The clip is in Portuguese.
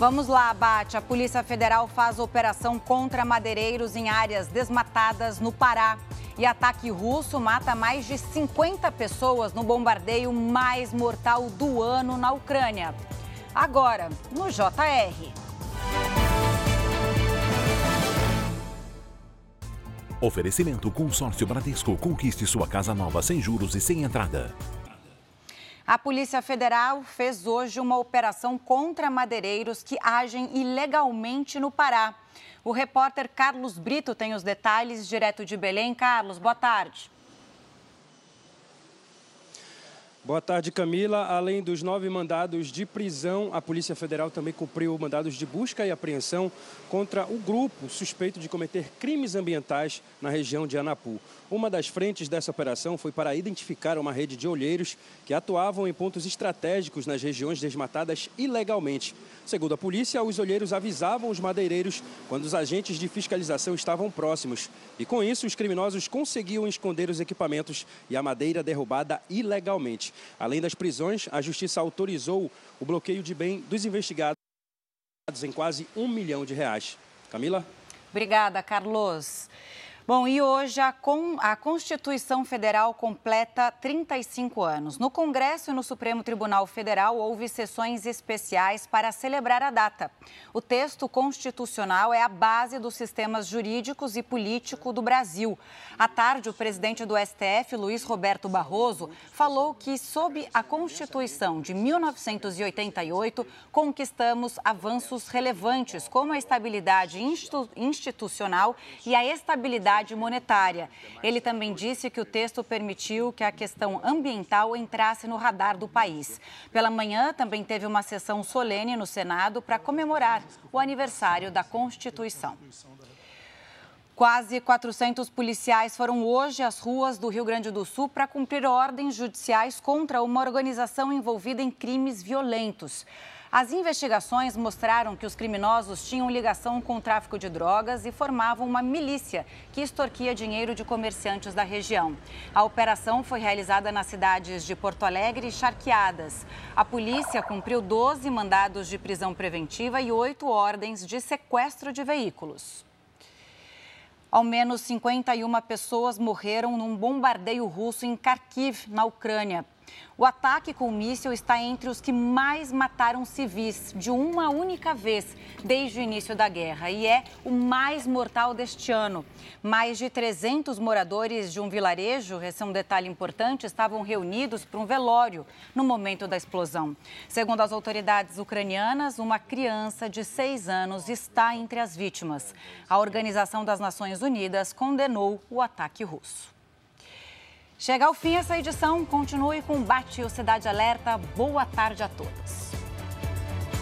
Vamos lá, Bate. A Polícia Federal faz operação contra madeireiros em áreas desmatadas no Pará. E ataque russo mata mais de 50 pessoas no bombardeio mais mortal do ano na Ucrânia. Agora, no JR. Oferecimento Consórcio Bradesco. Conquiste sua casa nova sem juros e sem entrada. A Polícia Federal fez hoje uma operação contra madeireiros que agem ilegalmente no Pará. O repórter Carlos Brito tem os detalhes direto de Belém. Carlos, boa tarde. Boa tarde, Camila. Além dos nove mandados de prisão, a Polícia Federal também cumpriu mandados de busca e apreensão contra o grupo suspeito de cometer crimes ambientais na região de Anapu. Uma das frentes dessa operação foi para identificar uma rede de olheiros que atuavam em pontos estratégicos nas regiões desmatadas ilegalmente. Segundo a polícia, os olheiros avisavam os madeireiros quando os agentes de fiscalização estavam próximos. E com isso, os criminosos conseguiam esconder os equipamentos e a madeira derrubada ilegalmente. Além das prisões, a justiça autorizou o bloqueio de bem dos investigados em quase um milhão de reais. Camila? Obrigada, Carlos. Bom, e hoje a, a Constituição Federal completa 35 anos. No Congresso e no Supremo Tribunal Federal houve sessões especiais para celebrar a data. O texto constitucional é a base dos sistemas jurídicos e político do Brasil. À tarde, o presidente do STF, Luiz Roberto Barroso, falou que, sob a Constituição de 1988, conquistamos avanços relevantes, como a estabilidade institucional e a estabilidade monetária. Ele também disse que o texto permitiu que a questão ambiental entrasse no radar do país. Pela manhã, também teve uma sessão solene no Senado para comemorar o aniversário da Constituição. Quase 400 policiais foram hoje às ruas do Rio Grande do Sul para cumprir ordens judiciais contra uma organização envolvida em crimes violentos. As investigações mostraram que os criminosos tinham ligação com o tráfico de drogas e formavam uma milícia que extorquia dinheiro de comerciantes da região. A operação foi realizada nas cidades de Porto Alegre e Charqueadas. A polícia cumpriu 12 mandados de prisão preventiva e oito ordens de sequestro de veículos. Ao menos 51 pessoas morreram num bombardeio russo em Kharkiv, na Ucrânia. O ataque com míssil está entre os que mais mataram civis de uma única vez desde o início da guerra e é o mais mortal deste ano. Mais de 300 moradores de um vilarejo, esse é um detalhe importante, estavam reunidos para um velório no momento da explosão. Segundo as autoridades ucranianas, uma criança de seis anos está entre as vítimas. A Organização das Nações Unidas condenou o ataque russo. Chega ao fim essa edição. Continue com o Bate o Cidade Alerta. Boa tarde a todos.